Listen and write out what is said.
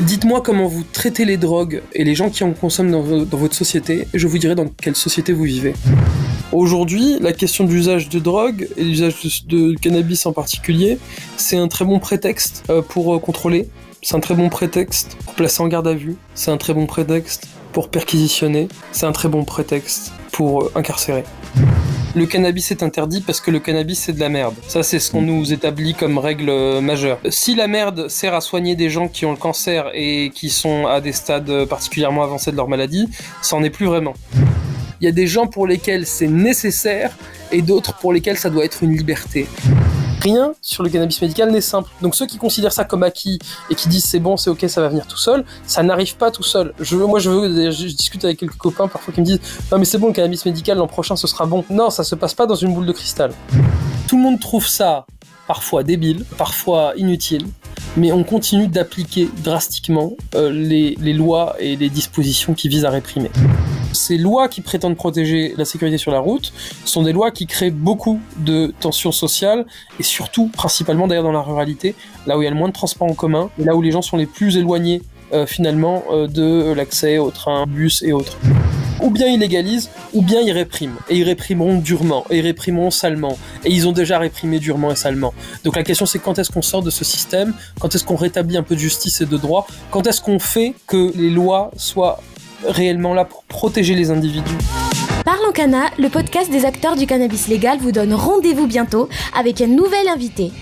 Dites-moi comment vous traitez les drogues et les gens qui en consomment dans, votre société, et je vous dirai dans quelle société vous vivez. Aujourd'hui, la question de l'usage de drogue et l'usage de, de cannabis en particulier, c'est un très bon prétexte euh, pour euh, contrôler, c'est un très bon prétexte pour placer en garde à vue, c'est un très bon prétexte pour perquisitionner, c'est un très bon prétexte pour euh, incarcérer. Le cannabis est interdit parce que le cannabis c'est de la merde. Ça c'est ce qu'on nous établit comme règle euh, majeure. Si la merde sert à soigner des gens qui ont le cancer et qui sont à des stades particulièrement avancés de leur maladie, ça en est plus vraiment. Il y a des gens pour lesquels c'est nécessaire et d'autres pour lesquels ça doit être une liberté. Rien sur le cannabis médical n'est simple. Donc ceux qui considèrent ça comme acquis et qui disent c'est bon, c'est ok, ça va venir tout seul, ça n'arrive pas tout seul. Je, moi, je, veux, je discute avec quelques copains parfois qui me disent non mais c'est bon, le cannabis médical l'an prochain ce sera bon. Non, ça se passe pas dans une boule de cristal. Tout le monde trouve ça parfois débile, parfois inutile, mais on continue d'appliquer drastiquement euh, les, lois et les dispositions qui visent à réprimer. Ces lois qui prétendent protéger la sécurité sur la route sont des lois qui créent beaucoup de tensions sociales et surtout, principalement d'ailleurs dans la ruralité, là où il y a le moins de transports en commun et là où les gens sont les plus éloignés euh, finalement euh, de l'accès aux trains, bus et autres. Ou bien ils légalisent, ou bien ils répriment. Et ils réprimeront durement, et ils réprimeront salement. Et ils ont déjà réprimé durement et salement. Donc la question c'est quand est-ce qu'on sort de ce système? Quand est-ce qu'on rétablit un peu de justice et de droit? Quand est-ce qu'on fait que les lois soient réellement là pour protéger les individus? Parlons Cana, le podcast des acteurs du cannabis légal vous donne rendez-vous bientôt avec un nouvel invité.